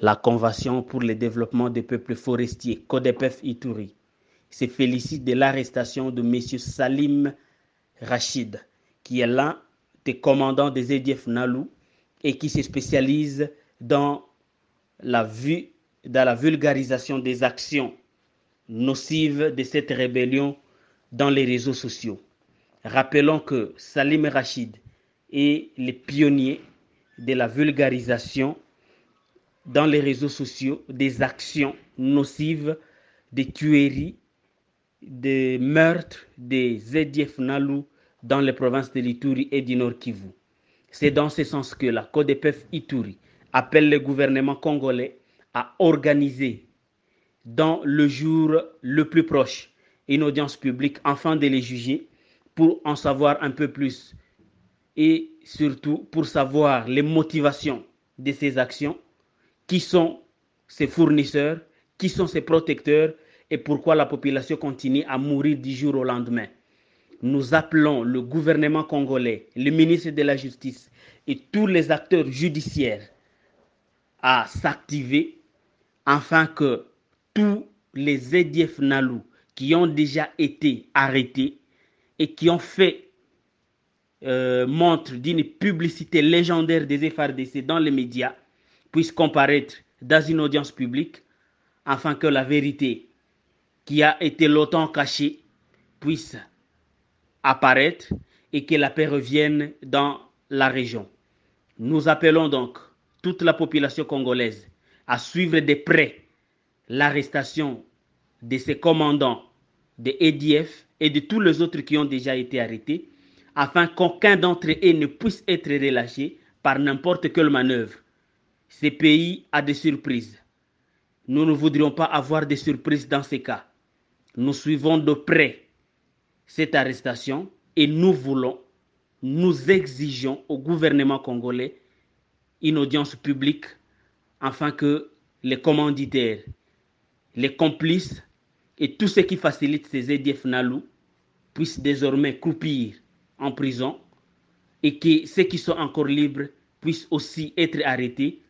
la Convention pour le développement des peuples forestiers, CODEPEF Ituri, se félicite de l'arrestation de M. Salim Rachid, qui est l'un des commandants des EDF Nalou et qui se spécialise dans la, vue, dans la vulgarisation des actions nocives de cette rébellion dans les réseaux sociaux. Rappelons que Salim Rachid est le pionnier de la vulgarisation dans les réseaux sociaux des actions nocives, des tueries, des meurtres des ZDF Nalou dans les provinces de l'Ituri et du Nord Kivu. C'est dans ce sens que la CODEPEF Ituri appelle le gouvernement congolais à organiser dans le jour le plus proche une audience publique afin de les juger pour en savoir un peu plus et surtout pour savoir les motivations de ces actions, qui sont ces fournisseurs, qui sont ces protecteurs? Et pourquoi la population continue à mourir du jour au lendemain? Nous appelons le gouvernement congolais, le ministre de la Justice et tous les acteurs judiciaires à s'activer afin que tous les EDF Nalou qui ont déjà été arrêtés et qui ont fait euh, montre d'une publicité légendaire des FRDC dans les médias puissent comparaître dans une audience publique afin que la vérité qui a été longtemps cachée puisse apparaître et que la paix revienne dans la région. Nous appelons donc toute la population congolaise à suivre de près l'arrestation de ces commandants de EDF et de tous les autres qui ont déjà été arrêtés, afin qu'aucun d'entre eux ne puisse être relâché par n'importe quelle manœuvre. Ce pays a des surprises. Nous ne voudrions pas avoir des surprises dans ces cas. Nous suivons de près cette arrestation et nous voulons, nous exigeons au gouvernement congolais une audience publique afin que les commanditaires, les complices et tous ceux qui facilitent ces EDF Nalou puissent désormais croupir en prison et que ceux qui sont encore libres puissent aussi être arrêtés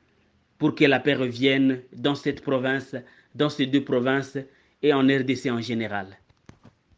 pour que la paix revienne dans cette province, dans ces deux provinces et en RDC en général.